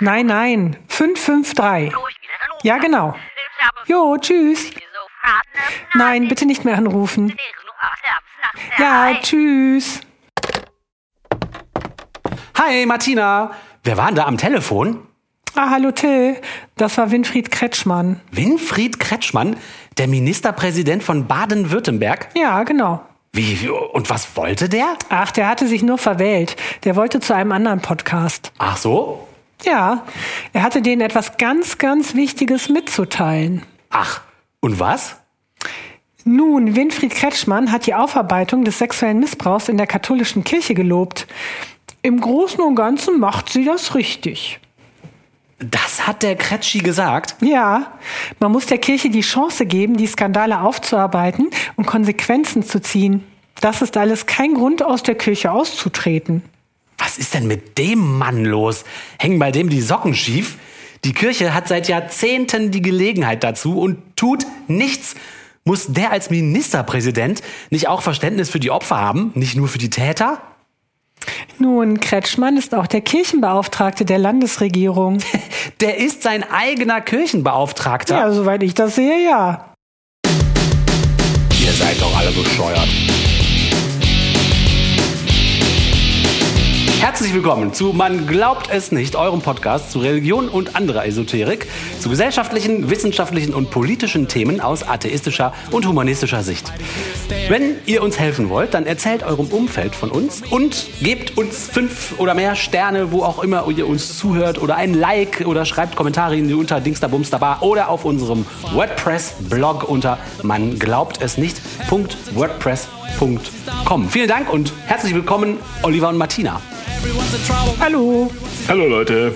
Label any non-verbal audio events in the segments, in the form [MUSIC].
Nein, nein, 553. Ja, genau. Jo, tschüss. Nein, bitte nicht mehr anrufen. Ja, tschüss. Hi, Martina. Wer war denn da am Telefon? Ah, hallo Till. Das war Winfried Kretschmann. Winfried Kretschmann, der Ministerpräsident von Baden-Württemberg? Ja, genau. Wie, und was wollte der? Ach, der hatte sich nur verwählt. Der wollte zu einem anderen Podcast. Ach so? Ja, er hatte denen etwas ganz, ganz Wichtiges mitzuteilen. Ach, und was? Nun, Winfried Kretschmann hat die Aufarbeitung des sexuellen Missbrauchs in der katholischen Kirche gelobt. Im Großen und Ganzen macht sie das richtig. Das hat der Kretschi gesagt? Ja, man muss der Kirche die Chance geben, die Skandale aufzuarbeiten und Konsequenzen zu ziehen. Das ist alles kein Grund, aus der Kirche auszutreten. Was ist denn mit dem Mann los? Hängen bei dem die Socken schief? Die Kirche hat seit Jahrzehnten die Gelegenheit dazu und tut nichts. Muss der als Ministerpräsident nicht auch Verständnis für die Opfer haben, nicht nur für die Täter? Nun, Kretschmann ist auch der Kirchenbeauftragte der Landesregierung. [LAUGHS] Der ist sein eigener Kirchenbeauftragter. Ja, soweit ich das sehe, ja. Ihr seid doch alle bescheuert. Herzlich willkommen zu Man glaubt es nicht, eurem Podcast zu Religion und anderer Esoterik, zu gesellschaftlichen, wissenschaftlichen und politischen Themen aus atheistischer und humanistischer Sicht. Wenn ihr uns helfen wollt, dann erzählt eurem Umfeld von uns und gebt uns fünf oder mehr Sterne, wo auch immer ihr uns zuhört oder ein Like oder schreibt Kommentare in die unter Dingsterbumsterbar oder auf unserem WordPress-Blog unter man glaubt es nicht.wordpress.com. Vielen Dank und herzlich willkommen, Oliver und Martina. Hallo. Hallo Leute.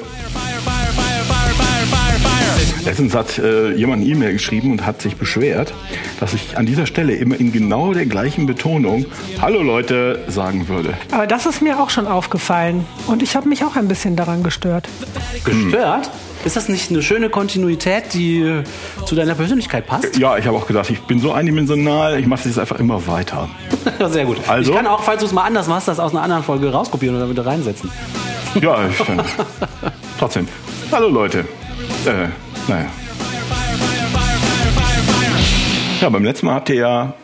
Letztens hat äh, jemand eine E-Mail geschrieben und hat sich beschwert, dass ich an dieser Stelle immer in genau der gleichen Betonung Hallo Leute sagen würde. Aber das ist mir auch schon aufgefallen. Und ich habe mich auch ein bisschen daran gestört. Gestört? Ist das nicht eine schöne Kontinuität, die äh, zu deiner Persönlichkeit passt? Ja, ich habe auch gedacht, ich bin so eindimensional, ich mache das jetzt einfach immer weiter. [LAUGHS] Sehr gut. Also? Ich kann auch, falls du es mal anders machst, das aus einer anderen Folge rauskopieren und dann wieder reinsetzen. Ja, ich, äh, [LAUGHS] trotzdem. Hallo Leute. Äh, naja. Ja, beim letzten Mal habt ihr ja,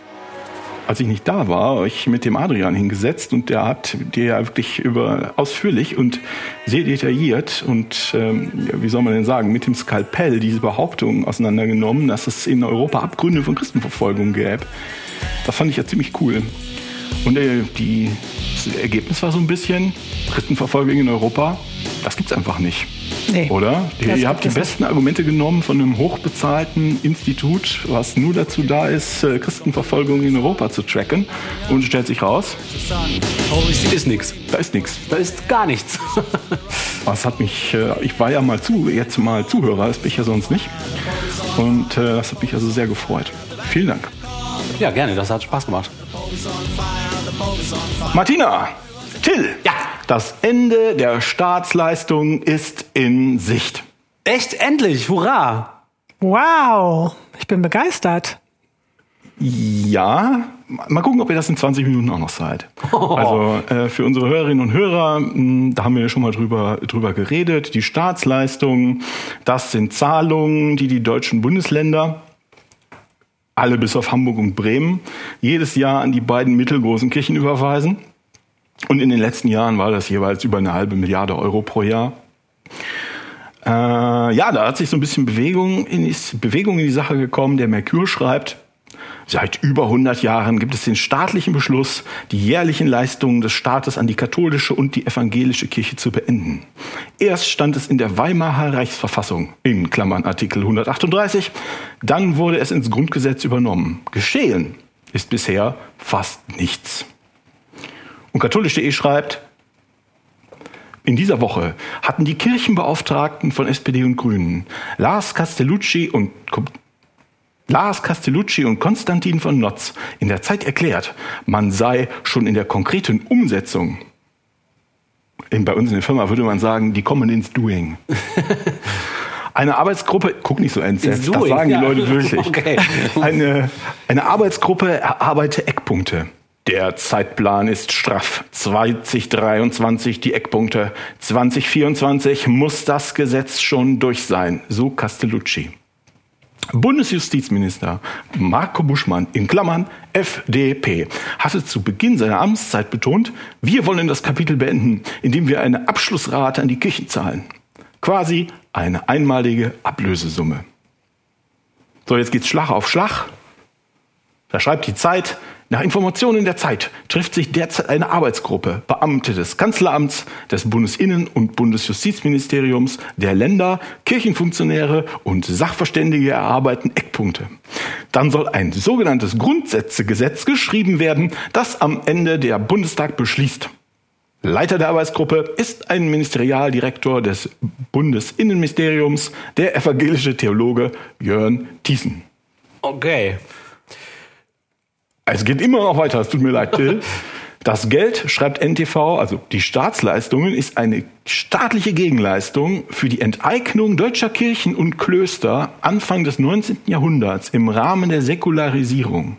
als ich nicht da war, euch mit dem Adrian hingesetzt und der hat dir ja wirklich über ausführlich und sehr detailliert und ähm, wie soll man denn sagen, mit dem Skalpell diese Behauptung auseinandergenommen, dass es in Europa Abgründe von Christenverfolgung gäbe. Das fand ich ja ziemlich cool. Und äh, die, das Ergebnis war so ein bisschen, Christenverfolgung in Europa, das gibt's einfach nicht. Nee, Oder? Ihr, habt die besten Argumente genommen von einem hochbezahlten Institut, was nur dazu da ist, äh, Christenverfolgung in Europa zu tracken. Und stellt sich raus, Ist nix. da ist nichts. Da ist gar nichts. [LAUGHS] Das hat mich, äh, ich war ja mal zu, jetzt mal Zuhörer, das bin ich ja sonst nicht. Und äh, das hat mich also sehr gefreut. Vielen Dank. ja, gerne, das hat Spaß gemacht. Martina, Till, Ja. Das Ende der Staatsleistung ist in Sicht. Echt, endlich, hurra! Wow, ich bin begeistert. Ja, mal gucken, ob ihr das in 20 Minuten auch noch seid. Also äh, für unsere Hörerinnen und Hörer, mh, da haben wir ja schon mal drüber, drüber geredet. Die Staatsleistungen, das sind Zahlungen, die die deutschen Bundesländer, alle bis auf Hamburg und Bremen, jedes Jahr an die beiden mittelgroßen Kirchen überweisen. Und in den letzten Jahren war das jeweils über eine halbe Milliarde Euro pro Jahr. Äh, ja, da hat sich so ein bisschen Bewegung in, ist Bewegung in die Sache gekommen. Der Merkur schreibt, Seit über 100 Jahren gibt es den staatlichen Beschluss, die jährlichen Leistungen des Staates an die katholische und die evangelische Kirche zu beenden. Erst stand es in der Weimarer Reichsverfassung, in Klammern Artikel 138, dann wurde es ins Grundgesetz übernommen. Geschehen ist bisher fast nichts. Und katholisch.de schreibt, in dieser Woche hatten die Kirchenbeauftragten von SPD und Grünen, Lars Castellucci und Lars Castellucci und Konstantin von Notz in der Zeit erklärt, man sei schon in der konkreten Umsetzung. Bei uns in der Firma würde man sagen, die kommen ins Doing. [LAUGHS] Eine Arbeitsgruppe, guck nicht so entsetzt, Ins das Doing, sagen ja. die Leute wirklich. [LAUGHS] Okay. Eine, eine Arbeitsgruppe erarbeite Eckpunkte. Der Zeitplan ist straff. 2023 die Eckpunkte. 2024 muss das Gesetz schon durch sein. So Castellucci. Bundesjustizminister Marco Buschmann in Klammern FDP hatte zu Beginn seiner Amtszeit betont, wir wollen das Kapitel beenden, indem wir eine Abschlussrate an die Kirchen zahlen. Quasi eine einmalige Ablösesumme. So, jetzt geht's Schlag auf Schlag. Da schreibt die Zeit, nach Informationen der Zeit trifft sich derzeit eine Arbeitsgruppe, Beamte des Kanzleramts, des Bundesinnen- und Bundesjustizministeriums, der Länder, Kirchenfunktionäre und Sachverständige erarbeiten Eckpunkte. Dann soll ein sogenanntes Grundsätzegesetz geschrieben werden, das am Ende der Bundestag beschließt. Leiter der Arbeitsgruppe ist ein Ministerialdirektor des Bundesinnenministeriums, der evangelische Theologe Jörn Thiessen. Okay. Es geht immer noch weiter, es tut mir leid, Till. Das Geld, schreibt NTV, also die Staatsleistungen, ist eine staatliche Gegenleistung für die Enteignung deutscher Kirchen und Klöster Anfang des 19. Jahrhunderts im Rahmen der Säkularisierung.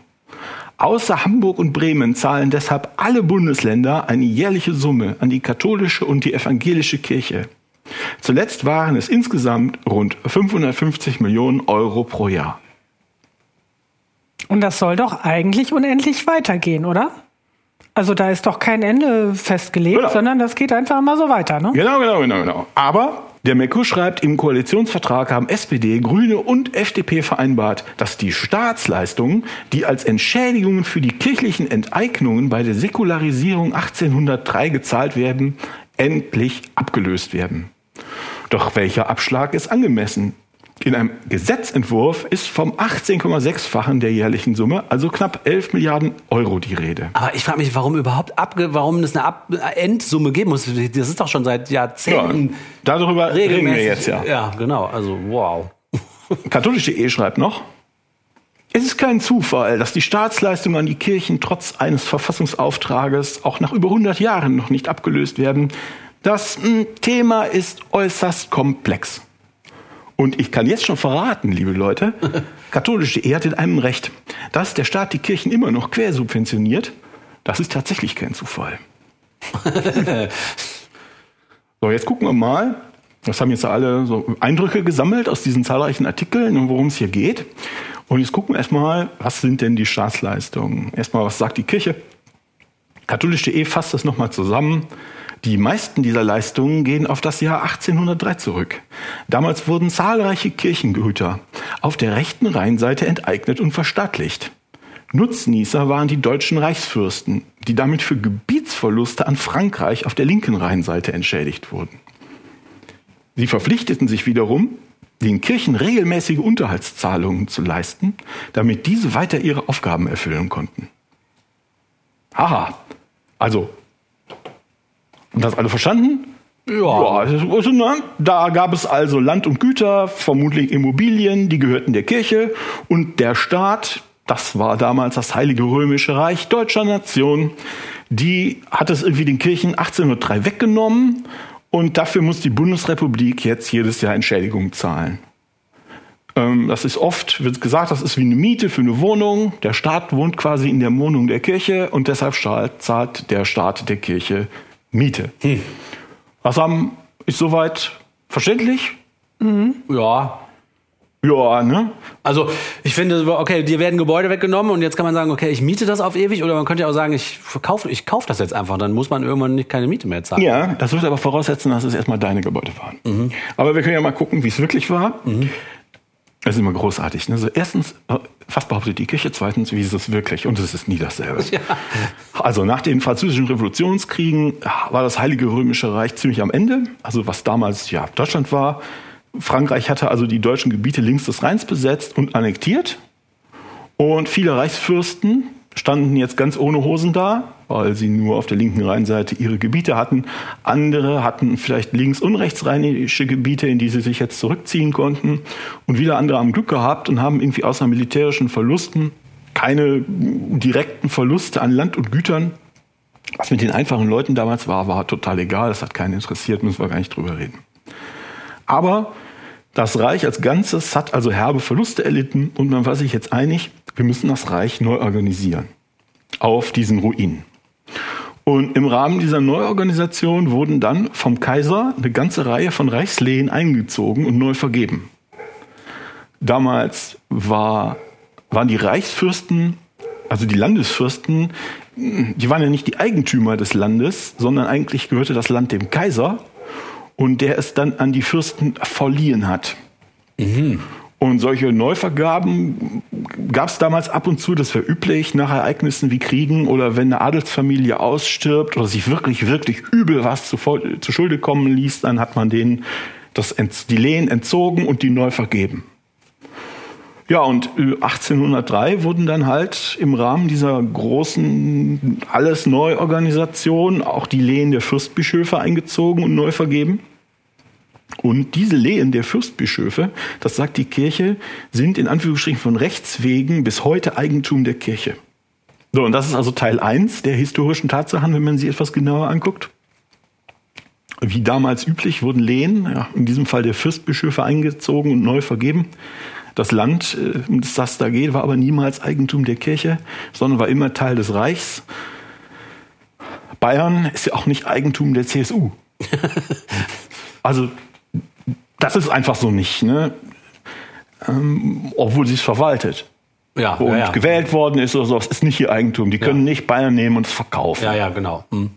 Außer Hamburg und Bremen zahlen deshalb alle Bundesländer eine jährliche Summe an die katholische und die evangelische Kirche. Zuletzt waren es insgesamt rund 550 Millionen Euro pro Jahr. Und das soll doch eigentlich unendlich weitergehen, oder? Also da ist doch kein Ende festgelegt, Genau. sondern das geht einfach mal so weiter, ne? Genau, genau, genau, genau. Aber der Merkur schreibt, im Koalitionsvertrag haben SPD, Grüne und FDP vereinbart, dass die Staatsleistungen, die als Entschädigungen für die kirchlichen Enteignungen bei der Säkularisierung 1803 gezahlt werden, endlich abgelöst werden. Doch welcher Abschlag ist angemessen? In einem Gesetzentwurf ist vom 18,6-fachen der jährlichen Summe, also knapp 11 Milliarden Euro die Rede. Aber ich frage mich, warum überhaupt abge warum es eine Ab Endsumme geben muss. Das ist doch schon seit Ja, Jahrzehnten darüber reden wir jetzt ja. Ja, genau. Also wow. [LAUGHS] Katholisch.de schreibt noch, es ist kein Zufall, dass die Staatsleistungen an die Kirchen trotz eines Verfassungsauftrages auch nach über 100 Jahren noch nicht abgelöst werden. Das mh, Thema ist äußerst komplex. Und ich kann jetzt schon verraten, liebe Leute, [LAUGHS] Katholisch.de hat in einem Recht, dass der Staat die Kirchen immer noch quersubventioniert. Das ist tatsächlich kein Zufall. [LAUGHS] So, jetzt gucken wir mal. Das haben jetzt alle so Eindrücke gesammelt aus diesen zahlreichen Artikeln und worum es hier geht. Und jetzt gucken wir erstmal, was sind denn die Staatsleistungen? Erstmal, was sagt die Kirche? Katholisch.de fasst das nochmal zusammen. Die meisten dieser Leistungen gehen auf das Jahr 1803 zurück. Damals wurden zahlreiche Kirchengüter auf der rechten Rheinseite enteignet und verstaatlicht. Nutznießer waren die deutschen Reichsfürsten, die damit für Gebietsverluste an Frankreich auf der linken Rheinseite entschädigt wurden. Sie verpflichteten sich wiederum, den Kirchen regelmäßige Unterhaltszahlungen zu leisten, damit diese weiter ihre Aufgaben erfüllen konnten. Haha, also, haben das alle verstanden? Ja, also, ne, da gab es also Land und Güter, vermutlich Immobilien, die gehörten der Kirche und der Staat, das war damals das Heilige Römische Reich deutscher Nation, die hat es irgendwie den Kirchen 1803 weggenommen und dafür muss die Bundesrepublik jetzt jedes Jahr Entschädigung zahlen. Ähm, Das ist oft, wird gesagt, das ist wie eine Miete für eine Wohnung. Der Staat wohnt quasi in der Wohnung der Kirche und deshalb zahlt- zahlt der Staat der Kirche Miete. Was haben, ist soweit verständlich? Ja. Ja, ne? Also ich finde, okay, dir werden Gebäude weggenommen und jetzt kann man sagen, okay, ich miete das auf ewig oder man könnte ja auch sagen, ich verkaufe, ich kaufe das jetzt einfach, dann muss man irgendwann nicht keine Miete mehr zahlen. Ja, das würde aber voraussetzen, dass es erstmal deine Gebäude waren. Aber wir können ja mal gucken, wie es wirklich war. Das ist immer großartig. Ne? Also erstens, äh, was behauptet die Kirche? Zweitens, wie ist es wirklich? Und es ist nie dasselbe. Also nach den französischen Revolutionskriegen ja, war das Heilige Römische Reich ziemlich am Ende. Also was damals ja Deutschland war. Frankreich hatte also die deutschen Gebiete links des Rheins besetzt und annektiert. Und viele Reichsfürsten standen jetzt ganz ohne Hosen da, weil sie nur auf der linken Rheinseite ihre Gebiete hatten. Andere hatten vielleicht links- und rechtsrheinische Gebiete, in die sie sich jetzt zurückziehen konnten. Und wieder andere haben Glück gehabt und haben irgendwie außer militärischen Verlusten keine direkten Verluste an Land und Gütern. Was mit den einfachen Leuten damals war, war total egal. Das hat keinen interessiert, müssen wir gar nicht drüber reden. Aber das Reich als Ganzes hat also herbe Verluste erlitten und man war sich jetzt einig, wir müssen das Reich neu organisieren. auf diesen Ruinen. Und im Rahmen dieser Neuorganisation wurden dann vom Kaiser eine ganze Reihe von Reichslehen eingezogen und neu vergeben. Damals war, waren die Reichsfürsten, also die Landesfürsten, die waren ja nicht die Eigentümer des Landes, sondern eigentlich gehörte das Land dem Kaiser und der es dann an die Fürsten verliehen hat. Mhm. Und solche Neuvergaben gab es damals ab und zu, das war üblich, nach Ereignissen wie Kriegen oder wenn eine Adelsfamilie ausstirbt oder sich wirklich, wirklich übel was zu, zu Schulde kommen ließ, dann hat man denen das, die Lehen entzogen und die neu vergeben. Ja, und 1803 wurden dann halt im Rahmen dieser großen alles Neuorganisation auch die Lehen der Fürstbischöfe eingezogen und neu vergeben. Und diese Lehen der Fürstbischöfe, das sagt die Kirche, sind in Anführungsstrichen von Rechts wegen bis heute Eigentum der Kirche. So, und das ist also Teil 1 der historischen Tatsachen, wenn man sie etwas genauer anguckt. Wie damals üblich wurden Lehen, ja, in diesem Fall der Fürstbischöfe, eingezogen und neu vergeben. Das Land, äh, um das das da geht, war aber niemals Eigentum der Kirche, sondern war immer Teil des Reichs. Bayern ist ja auch nicht Eigentum der CSU. [LAUGHS] also das ist einfach so nicht, ne? Ähm, obwohl sie es verwaltet. Ja, und ja, ja. gewählt worden ist oder so, es ist nicht ihr Eigentum. Die können nicht Bayern nehmen und es verkaufen. Ja, ja, genau. Hm.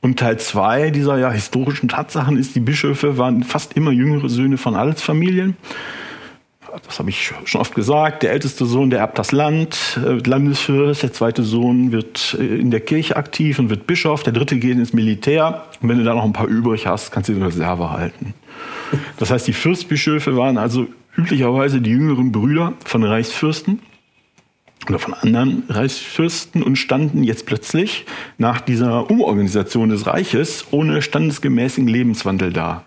Und Teil zwei dieser ja historischen Tatsachen ist, die Bischöfe waren fast immer jüngere Söhne von Adelsfamilien. Das habe ich schon oft gesagt. Der älteste Sohn, der erbt das Land, äh, Landesfürst. Der zweite Sohn wird äh, in der Kirche aktiv und wird Bischof. Der dritte geht ins Militär. Und wenn du da noch ein paar übrig hast, kannst du die Reserve halten. Das heißt, die Fürstbischöfe waren also üblicherweise die jüngeren Brüder von Reichsfürsten oder von anderen Reichsfürsten und standen jetzt plötzlich nach dieser Umorganisation des Reiches ohne standesgemäßen Lebenswandel da.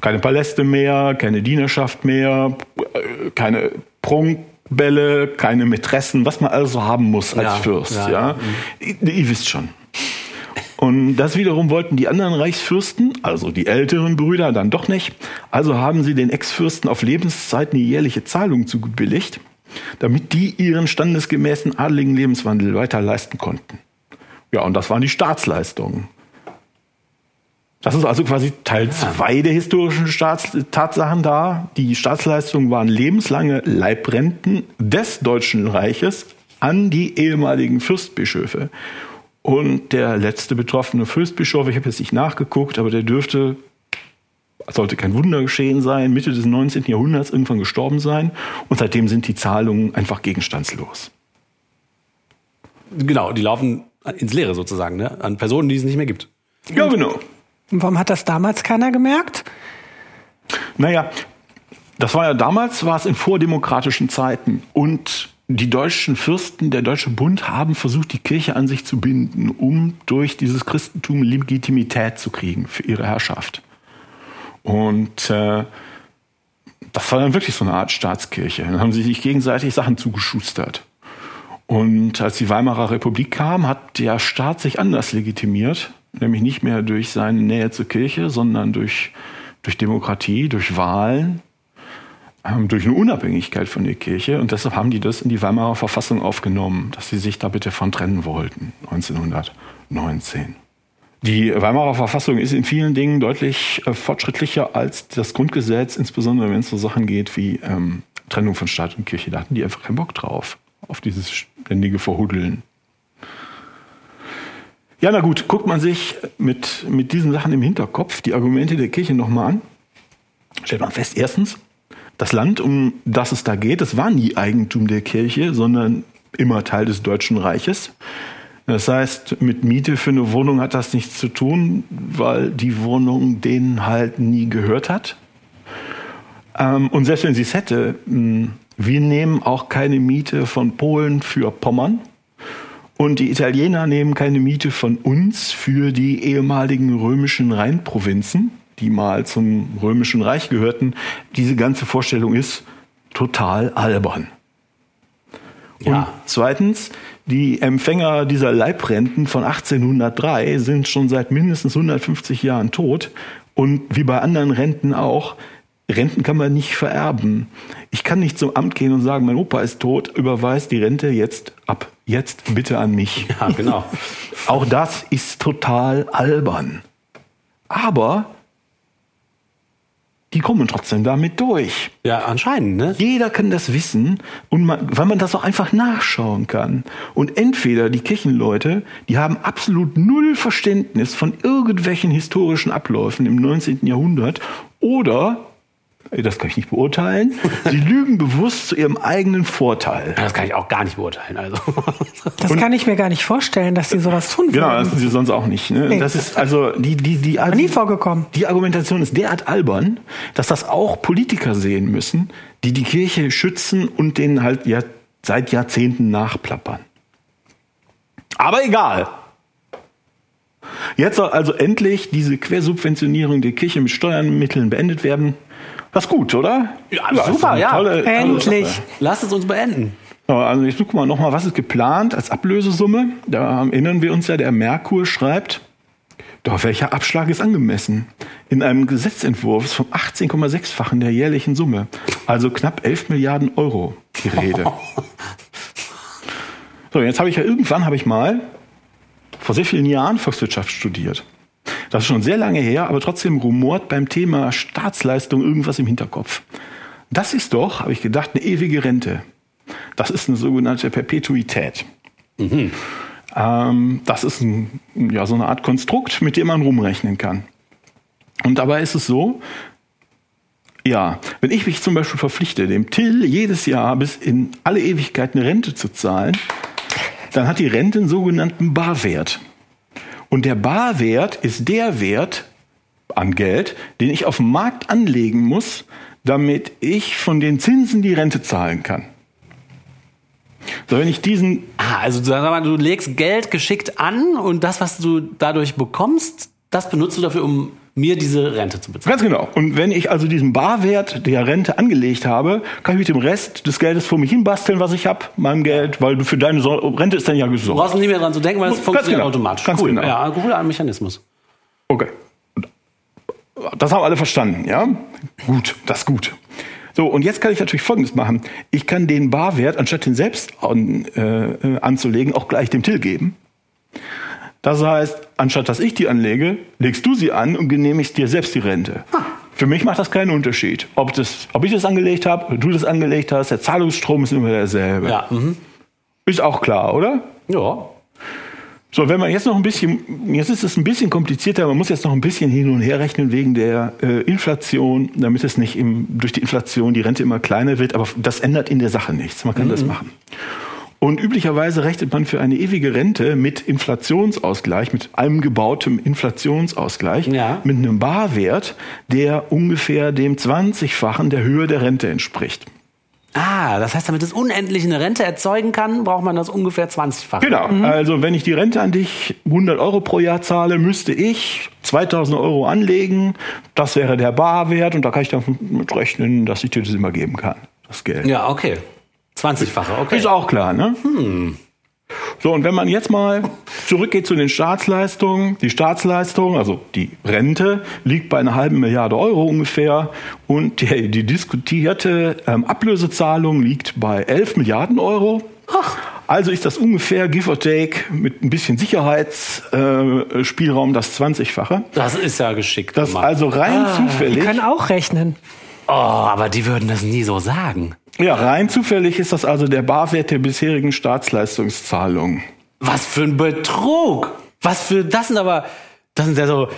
Keine Paläste mehr, keine Dienerschaft mehr, keine Prunkbälle, keine Mätressen, was man also haben muss als ja, Fürst. Ja, ja. ja. Ihr, ihr wisst schon. Und das wiederum wollten die anderen Reichsfürsten, also die älteren Brüder, dann doch nicht. Also haben sie den Ex-Fürsten auf Lebenszeit eine jährliche Zahlung zugebilligt, damit die ihren standesgemäßen adligen Lebenswandel weiter leisten konnten. Ja, und das waren die Staatsleistungen. Das ist also quasi Teil zwei der historischen Staats Tatsachen da. Die Staatsleistungen waren lebenslange Leibrenten des Deutschen Reiches an die ehemaligen Fürstbischöfe. Und der letzte betroffene Fürstbischof, ich habe jetzt nicht nachgeguckt, aber der dürfte, sollte kein Wunder geschehen sein, Mitte des 19. Jahrhunderts irgendwann gestorben sein. Und seitdem sind die Zahlungen einfach gegenstandslos. Genau, die laufen ins Leere sozusagen, ne? an Personen, die es nicht mehr gibt. Ja, genau. Und warum hat das damals keiner gemerkt? Naja, das war ja damals, war es in vordemokratischen Zeiten. Und die deutschen Fürsten, der Deutsche Bund haben versucht, die Kirche an sich zu binden, um durch dieses Christentum Legitimität zu kriegen für ihre Herrschaft. Und äh, das war dann wirklich so eine Art Staatskirche. Dann haben sie sich gegenseitig Sachen zugeschustert. Und als die Weimarer Republik kam, hat der Staat sich anders legitimiert, nämlich nicht mehr durch seine Nähe zur Kirche, sondern durch, durch Demokratie, durch Wahlen, ähm, durch eine Unabhängigkeit von der Kirche. Und deshalb haben die das in die Weimarer Verfassung aufgenommen, dass sie sich da bitte von trennen wollten, 1919. Die Weimarer Verfassung ist in vielen Dingen deutlich äh, fortschrittlicher als das Grundgesetz, insbesondere wenn es so Sachen geht wie ähm, Trennung von Staat und Kirche. Da hatten die einfach keinen Bock drauf, auf dieses ständige Verhuddeln. Ja, na gut, guckt man sich mit, mit diesen Sachen im Hinterkopf die Argumente der Kirche nochmal an, stellt man fest, erstens, das Land, um das es da geht, das war nie Eigentum der Kirche, sondern immer Teil des Deutschen Reiches. Das heißt, mit Miete für eine Wohnung hat das nichts zu tun, weil die Wohnung denen halt nie gehört hat. Ähm, und selbst wenn sie es hätte, hm, wir nehmen auch keine Miete von Polen für Pommern. Und die Italiener nehmen keine Miete von uns für die ehemaligen römischen Rheinprovinzen die mal zum Römischen Reich gehörten, diese ganze Vorstellung ist total albern. Ja. Und zweitens, die Empfänger dieser Leibrenten von 1803 sind schon seit mindestens 150 Jahren tot. Und wie bei anderen Renten auch, Renten kann man nicht vererben. Ich kann nicht zum Amt gehen und sagen, mein Opa ist tot, überweist die Rente jetzt ab. Jetzt bitte an mich. [LAUGHS] Ja, genau. [LAUGHS] Auch das ist total albern. Aber die kommen trotzdem damit durch. Ja, anscheinend, ne? Jeder kann das wissen und man, weil man das auch einfach nachschauen kann. Und entweder die Kirchenleute, die haben absolut null Verständnis von irgendwelchen historischen Abläufen im 19. Jahrhundert oder das kann ich nicht beurteilen. Sie [LAUGHS] lügen bewusst zu ihrem eigenen Vorteil. Das kann ich auch gar nicht beurteilen. Also. [LAUGHS] Das Und, kann ich mir gar nicht vorstellen, dass sie sowas tun würden. Genau, das sind sie sonst auch nicht. Ne? Nee. Das ist also die die die also, nie vorgekommen. Die Argumentation ist derart albern, dass das auch Politiker sehen müssen, die die Kirche schützen und denen halt ja seit Jahrzehnten nachplappern. Aber egal. Jetzt soll also endlich diese Quersubventionierung der Kirche mit Steuermitteln beendet werden. Das ist gut, oder? Ja, ja super, ja. Tolle, Endlich. Tolle Lass es uns beenden. Also ich gucke mal nochmal, was ist geplant als Ablösesumme? Da erinnern wir uns ja, der Merkur schreibt, doch welcher Abschlag ist angemessen? In einem Gesetzentwurf ist vom 18,6-fachen der jährlichen Summe, also knapp 11 Milliarden Euro die Rede. [LAUGHS] so, jetzt habe ich ja irgendwann, habe ich mal vor sehr vielen Jahren Volkswirtschaft studiert. Das ist schon sehr lange her, aber trotzdem rumort beim Thema Staatsleistung irgendwas im Hinterkopf. Das ist doch, habe ich gedacht, eine ewige Rente. Das ist eine sogenannte Perpetuität. Mhm. Ähm, das ist ein, ja, so eine Art Konstrukt, mit dem man rumrechnen kann. Und dabei ist es so, ja, wenn ich mich zum Beispiel verpflichte, dem Till jedes Jahr bis in alle Ewigkeit eine Rente zu zahlen, dann hat die Rente einen sogenannten Barwert. Und der Barwert ist der Wert an Geld, den ich auf dem Markt anlegen muss, damit ich von den Zinsen die Rente zahlen kann. So, wenn ich diesen. Ah, also du legst Geld geschickt an und das, was du dadurch bekommst, das benutzt du dafür, um mir diese Rente zu bezahlen. Ganz genau. Und wenn ich also diesen Barwert der Rente angelegt habe, kann ich mit dem Rest des Geldes vor mich hin basteln, was ich habe, meinem Geld, weil für deine Rente ist dann ja gesorgt. Du brauchst nicht mehr dran zu denken, weil es funktioniert genau. automatisch. Ganz cool. genau. Ja, cooler Mechanismus. Okay. Das haben alle verstanden, ja? Gut, das ist gut. So, und jetzt kann ich natürlich Folgendes machen. Ich kann den Barwert, anstatt den selbst an, äh, anzulegen, auch gleich dem Till geben. Das heißt, anstatt dass ich die anlege, legst du sie an und genehmigst dir selbst die Rente. Ah. Für mich macht das keinen Unterschied. Ob, das, ob ich das angelegt habe, du das angelegt hast, der Zahlungsstrom ist immer derselbe. Ja. Mhm. Ist auch klar, oder? Ja. So, wenn man jetzt noch ein bisschen, jetzt ist es ein bisschen komplizierter, man muss jetzt noch ein bisschen hin und her rechnen wegen der äh, Inflation, damit es nicht im, durch die Inflation die Rente immer kleiner wird, aber das ändert in der Sache nichts. Man kann mhm. das machen. Und üblicherweise rechnet man für eine ewige Rente mit Inflationsausgleich, mit allem gebautem Inflationsausgleich, ja. mit einem Barwert, der ungefähr dem 20-fachen der Höhe der Rente entspricht. Ah, das heißt, damit es unendlich eine Rente erzeugen kann, braucht man das ungefähr 20-fach. Genau. Mhm. Also wenn ich die Rente an dich 100 Euro pro Jahr zahle, müsste ich 2000 Euro anlegen. Das wäre der Barwert und da kann ich dann mit rechnen, dass ich dir das immer geben kann, das Geld. Ja, okay. 20-fache, okay. Ist auch klar, ne? Hm. So, und wenn man jetzt mal zurückgeht zu den Staatsleistungen, die Staatsleistung, also die Rente, liegt bei einer halben Milliarde Euro ungefähr und die, die diskutierte ähm, Ablösezahlung liegt bei 11 Milliarden Euro. Also ist das ungefähr, give or take, mit ein bisschen Sicherheitsspielraum äh, das 20-fache. Das ist ja geschickt. Das also rein ah, zufällig. Die können auch rechnen. Oh, aber die würden das nie so sagen. Ja, rein zufällig ist das also der Barwert der bisherigen Staatsleistungszahlungen. Was für ein Betrug! Was für, das sind aber, das sind ja so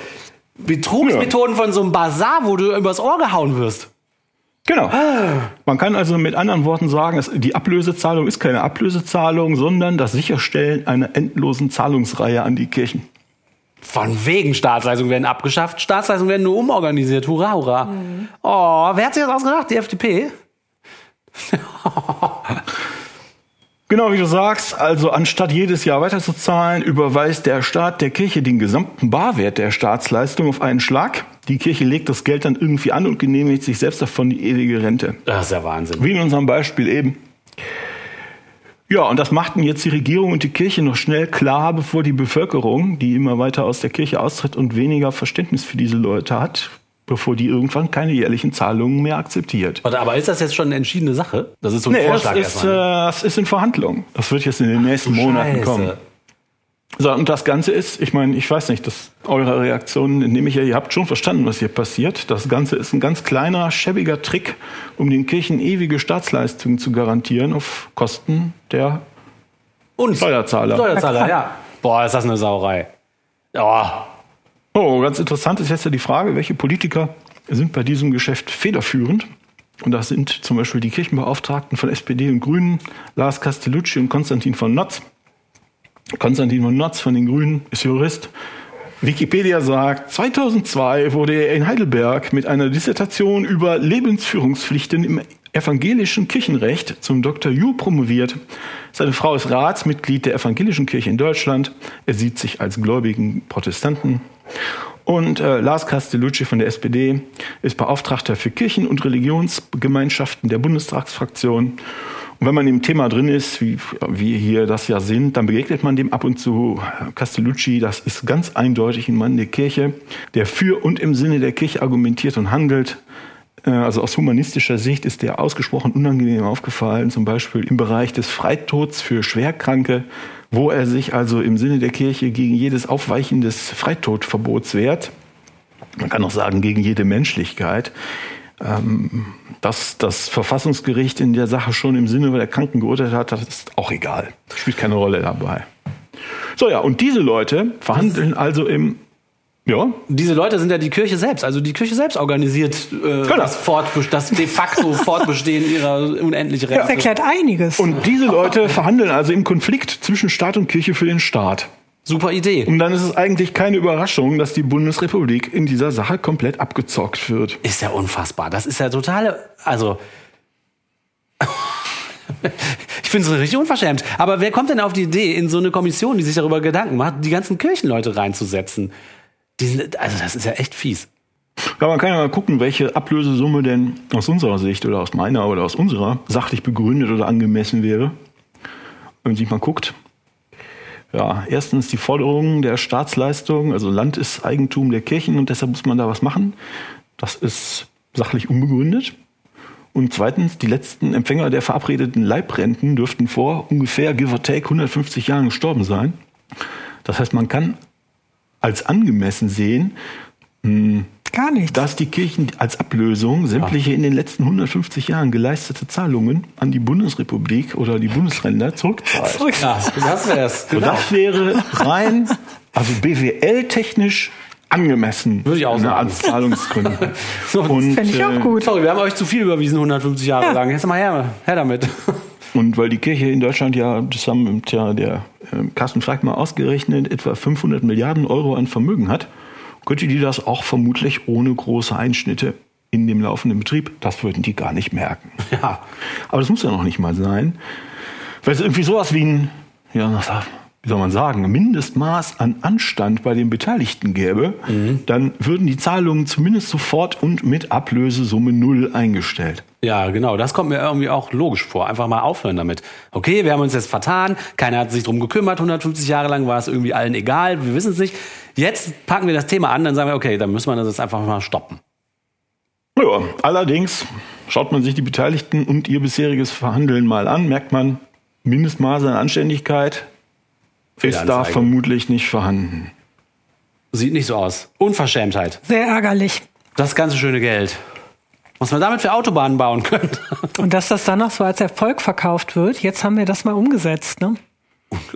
Betrugsmethoden ja. von so einem Bazar, wo du übers Ohr gehauen wirst. Genau. Man kann also mit anderen Worten sagen, die Ablösezahlung ist keine Ablösezahlung, sondern das Sicherstellen einer endlosen Zahlungsreihe an die Kirchen. Von wegen Staatsleistungen werden abgeschafft, Staatsleistungen werden nur umorganisiert. Hurra, hurra. Mhm. Oh, wer hat sich das ausgedacht? Die FDP? [LAUGHS] Genau wie du sagst, also anstatt jedes Jahr weiterzuzahlen, überweist der Staat der Kirche den gesamten Barwert der Staatsleistung auf einen Schlag. Die Kirche legt das Geld dann irgendwie an und genehmigt sich selbst davon die ewige Rente. Das ist ja Wahnsinn. Wie in unserem Beispiel eben. Ja, und das machten jetzt die Regierung und die Kirche noch schnell klar, bevor die Bevölkerung, die immer weiter aus der Kirche austritt und weniger Verständnis für diese Leute hat, bevor die irgendwann keine jährlichen Zahlungen mehr akzeptiert. Warte, aber ist das jetzt schon eine entschiedene Sache? Das ist so ein Nee, das Vorschlag ist, erstmal. ne? äh, das ist in Verhandlung. Das wird jetzt in den nächsten Monaten Scheiße. kommen. So, und das Ganze ist, ich meine, ich weiß nicht, dass eure Reaktion nehme ich ja, ihr habt schon verstanden, was hier passiert. Das Ganze ist ein ganz kleiner, schäbiger Trick, um den Kirchen ewige Staatsleistungen zu garantieren auf Kosten der Und Steuerzahler. Steuerzahler, ja. Boah, ist das eine Sauerei. Oh, Oh, ganz interessant ist jetzt ja die Frage, welche Politiker sind bei diesem Geschäft federführend? Und das sind zum Beispiel die Kirchenbeauftragten von SPD und Grünen, Lars Castellucci und Konstantin von Notz. Konstantin von Notz von den Grünen ist Jurist. Wikipedia sagt, 2002 wurde er in Heidelberg mit einer Dissertation über Lebensführungspflichten im evangelischen Kirchenrecht zum Dr. Jur promoviert. Seine Frau ist Ratsmitglied der evangelischen Kirche in Deutschland. Er sieht sich als gläubigen Protestanten. Und äh, Lars Castellucci von der SPD ist Beauftragter für Kirchen- und Religionsgemeinschaften der Bundestagsfraktion. Und wenn man im Thema drin ist, wie wir hier das ja sind, dann begegnet man dem ab und zu. Castellucci, das ist ganz eindeutig ein Mann der Kirche, der für und im Sinne der Kirche argumentiert und handelt. Äh, Also aus humanistischer Sicht ist der ausgesprochen unangenehm aufgefallen, zum Beispiel im Bereich des Freitods für Schwerkranke, wo er sich also im Sinne der Kirche gegen jedes Aufweichen des Freitodverbots wehrt. Man kann auch sagen, gegen jede Menschlichkeit. Ähm, dass das Verfassungsgericht in der Sache schon im Sinne der Kranken geurteilt hat, das ist auch egal. Spielt keine Rolle dabei. So ja, und diese Leute verhandeln also im ja, diese Leute sind ja die Kirche selbst. Also die Kirche selbst organisiert äh, das, Fortbe das de facto [LAUGHS] Fortbestehen ihrer unendlichen Das Rechte. erklärt einiges. Und diese Leute verhandeln also im Konflikt zwischen Staat und Kirche für den Staat. Super Idee. Und dann ist es eigentlich keine Überraschung, dass die Bundesrepublik in dieser Sache komplett abgezockt wird. Ist ja unfassbar. Das ist ja totale. Also. Ich finde es richtig unverschämt. Aber wer kommt denn auf die Idee, in so eine Kommission, die sich darüber Gedanken macht, die ganzen Kirchenleute reinzusetzen? Sind, also, das ist ja echt fies. Ja, man kann ja mal gucken, welche Ablösesumme denn aus unserer Sicht oder aus meiner oder aus unserer sachlich begründet oder angemessen wäre. Wenn man sich mal guckt. Ja, erstens die Forderung der Staatsleistung, also Land ist Eigentum der Kirchen und deshalb muss man da was machen. Das ist sachlich unbegründet. Und zweitens, die letzten Empfänger der verabredeten Leibrenten dürften vor ungefähr, give or take, 150 Jahren gestorben sein. Das heißt, man kann als angemessen sehen, Gar nichts. dass die Kirchen als Ablösung sämtliche in den letzten 150 Jahren geleistete Zahlungen an die Bundesrepublik oder die Bundesländer zurückzahlt. Zurück. Ja, das wär's. Und das wäre rein, also BWL-technisch angemessen. Würde ich auch ne, sagen. Als Zahlungsgründe. [LAUGHS] So, und, Fände ich auch äh, gut. Sorry, wir haben euch zu viel überwiesen, 150 Jahre Ja. lang. Jetzt mal her, her damit. Und weil die Kirche in Deutschland ja, das haben ja der äh, Carsten Frag mal ausgerechnet, etwa 500 Milliarden Euro an Vermögen hat, könnte die das auch vermutlich ohne große Einschnitte in dem laufenden Betrieb, das würden die gar nicht merken. [LAUGHS] Ja. Aber das muss ja noch nicht mal sein. Weil es irgendwie sowas wie ein, ja, wie soll man sagen, Mindestmaß an Anstand bei den Beteiligten gäbe, dann würden die Zahlungen zumindest sofort und mit Ablösesumme null eingestellt. Ja, genau. Das kommt mir irgendwie auch logisch vor. Einfach mal aufhören damit. Okay, wir haben uns jetzt vertan. Keiner hat sich drum gekümmert. 150 Jahre lang war es irgendwie allen egal. Wir wissen es nicht. Jetzt packen wir das Thema an. Dann sagen wir, okay, dann müssen wir das jetzt einfach mal stoppen. Ja, allerdings schaut man sich die Beteiligten und ihr bisheriges Verhandeln mal an, merkt man, Mindestmaße an Anständigkeit ist da vermutlich nicht vorhanden. Sieht nicht so aus. Unverschämtheit. Sehr ärgerlich. Das ganze schöne Geld. Was man damit für Autobahnen bauen könnte. [LAUGHS] Und dass das dann noch so als Erfolg verkauft wird, jetzt haben wir das mal umgesetzt. Ne?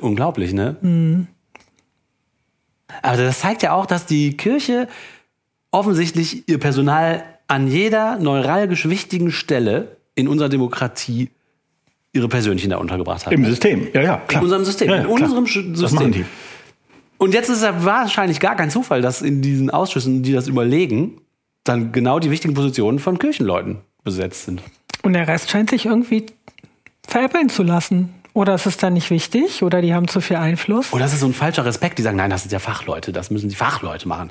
Unglaublich, ne? Aber das zeigt ja auch, dass die Kirche offensichtlich ihr Personal an jeder neuralgisch wichtigen Stelle in unserer Demokratie ihre Persönlichen da untergebracht hat. Im System, ja, ja, klar. In unserem System, Ja, ja, in klar. unserem Sch- Das machen die. System. Und jetzt ist es ja wahrscheinlich gar kein Zufall, dass in diesen Ausschüssen, die das überlegen, dann genau die wichtigen Positionen von Kirchenleuten besetzt sind. Und der Rest scheint sich irgendwie veräppeln zu lassen. Oder ist es dann nicht wichtig? Oder die haben zu viel Einfluss? Und das ist so ein falscher Respekt, die sagen, nein, das sind ja Fachleute, das müssen die Fachleute machen.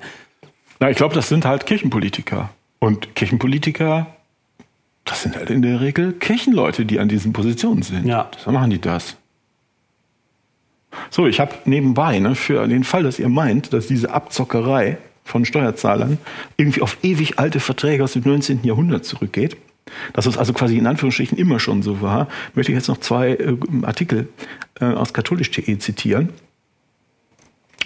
Na, ich glaube, das sind halt Kirchenpolitiker. Und Kirchenpolitiker, das sind halt in der Regel Kirchenleute, die an diesen Positionen sind. Ja. Deshalb machen die das. So, ich habe nebenbei, ne, für den Fall, dass ihr meint, dass diese Abzockerei von Steuerzahlern irgendwie auf ewig alte Verträge aus dem 19. Jahrhundert zurückgeht. Dass es also quasi in Anführungsstrichen immer schon so war, möchte ich jetzt noch zwei äh, Artikel äh, aus katholisch.de zitieren.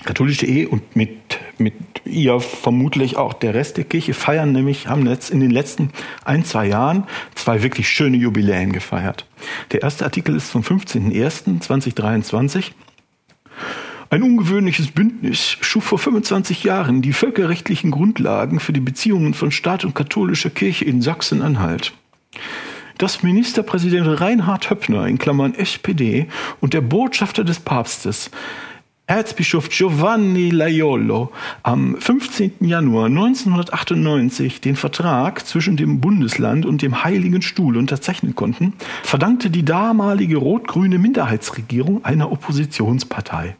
Katholisch.de und mit, mit ihr vermutlich auch der Rest der Kirche feiern nämlich, haben jetzt in den letzten ein, zwei Jahren zwei wirklich schöne Jubiläen gefeiert. Der erste Artikel ist vom 15.01.2023. Ein ungewöhnliches Bündnis schuf vor 25 Jahren die völkerrechtlichen Grundlagen für die Beziehungen von Staat und katholischer Kirche in Sachsen-Anhalt. Dass Ministerpräsident Reinhard Höppner in Klammern SPD und der Botschafter des Papstes Erzbischof Giovanni Laiolo am 15. Januar 1998 den Vertrag zwischen dem Bundesland und dem Heiligen Stuhl unterzeichnen konnten, verdankte die damalige rot-grüne Minderheitsregierung einer Oppositionspartei.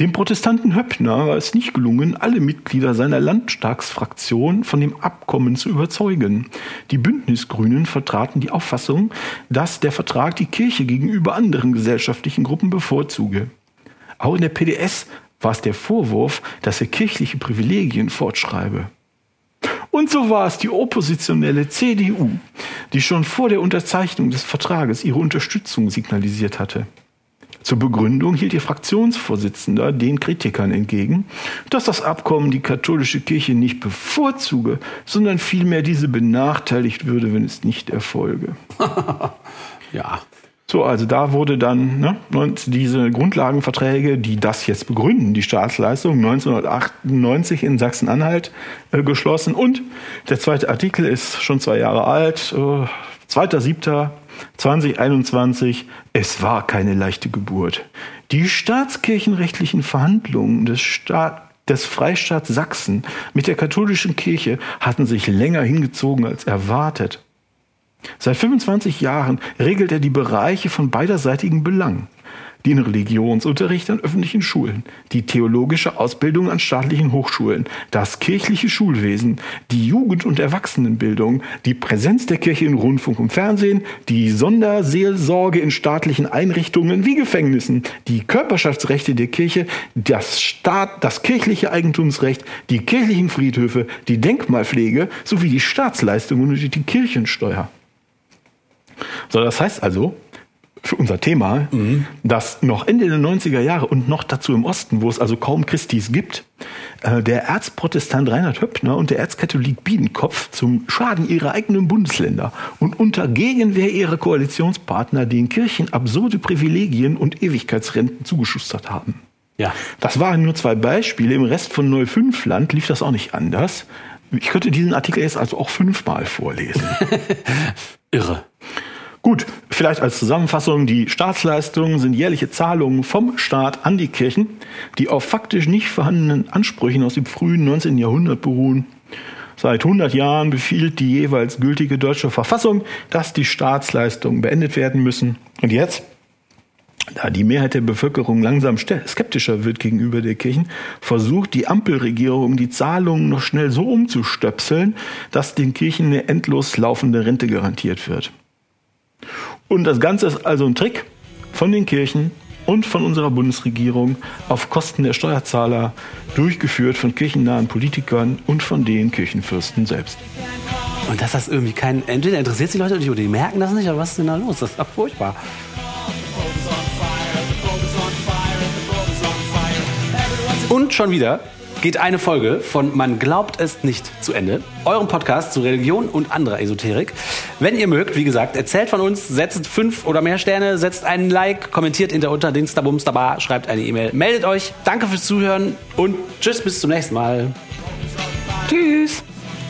Dem Protestanten Höppner war es nicht gelungen, alle Mitglieder seiner Landtagsfraktion von dem Abkommen zu überzeugen. Die Bündnisgrünen vertraten die Auffassung, dass der Vertrag die Kirche gegenüber anderen gesellschaftlichen Gruppen bevorzuge. Auch in der PDS war es der Vorwurf, dass er kirchliche Privilegien fortschreibe. Und so war es die oppositionelle CDU, die schon vor der Unterzeichnung des Vertrages ihre Unterstützung signalisiert hatte. Zur Begründung hielt ihr Fraktionsvorsitzender den Kritikern entgegen, dass das Abkommen die katholische Kirche nicht bevorzuge, sondern vielmehr diese benachteiligt würde, wenn es nicht erfolge. [LAUGHS] ja. So, also da wurde dann ne, diese Grundlagenverträge, die das jetzt begründen, die Staatsleistung 1998 in Sachsen-Anhalt äh, geschlossen. Und der zweite Artikel ist schon zwei Jahre alt, äh, 2.7.2021. Es war keine leichte Geburt. Die staatskirchenrechtlichen Verhandlungen des Staat des Freistaats Sachsen mit der katholischen Kirche hatten sich länger hingezogen als erwartet. Seit 25 Jahren regelt er die Bereiche von beiderseitigen Belang. Den Religionsunterricht an öffentlichen Schulen, die theologische Ausbildung an staatlichen Hochschulen, das kirchliche Schulwesen, die Jugend- und Erwachsenenbildung, die Präsenz der Kirche in Rundfunk und Fernsehen, die Sonderseelsorge in staatlichen Einrichtungen wie Gefängnissen, die Körperschaftsrechte der Kirche, das, Staat, das kirchliche Eigentumsrecht, die kirchlichen Friedhöfe, die Denkmalpflege sowie die Staatsleistungen und die Kirchensteuer. So, das heißt also, für unser Thema, mhm. dass noch Ende der 90er Jahre und noch dazu im Osten, wo es also kaum Christis gibt, äh, der Erzprotestant Reinhard Höppner und der Erzkatholik Biedenkopf zum Schaden ihrer eigenen Bundesländer und unter Gegenwehr ihrer Koalitionspartner den Kirchen absurde Privilegien und Ewigkeitsrenten zugeschustert haben. Ja. Das waren nur zwei Beispiele. Im Rest von Neufünfland lief das auch nicht anders. Ich könnte diesen Artikel jetzt also auch fünfmal vorlesen. [LAUGHS] Irre. Gut, vielleicht als Zusammenfassung, die Staatsleistungen sind jährliche Zahlungen vom Staat an die Kirchen, die auf faktisch nicht vorhandenen Ansprüchen aus dem frühen 19. Jahrhundert beruhen. Seit 100 Jahren befiehlt die jeweils gültige deutsche Verfassung, dass die Staatsleistungen beendet werden müssen. Und jetzt, da die Mehrheit der Bevölkerung langsam skeptischer wird gegenüber der Kirchen, versucht die Ampelregierung, die Zahlungen noch schnell so umzustöpseln, dass den Kirchen eine endlos laufende Rente garantiert wird. Und das Ganze ist also ein Trick von den Kirchen und von unserer Bundesregierung auf Kosten der Steuerzahler, durchgeführt von kirchennahen Politikern und von den Kirchenfürsten selbst. Und dass das irgendwie kein. Entweder interessiert sich Leute nicht oder die merken das nicht, aber was ist denn da los? Das ist doch furchtbar. Und schon wieder geht eine Folge von Man glaubt es nicht zu Ende. Eurem Podcast zu Religion und anderer Esoterik. Wenn ihr mögt, wie gesagt, erzählt von uns, setzt fünf oder mehr Sterne, setzt einen Like, kommentiert hinter unter Dingsterbumsterbar, schreibt eine E-Mail, meldet euch. Danke fürs Zuhören und tschüss, bis zum nächsten Mal. Tschüss.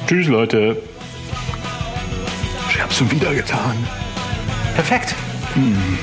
Tschüss, Leute. Ich hab's schon wieder getan. Perfekt. Hm.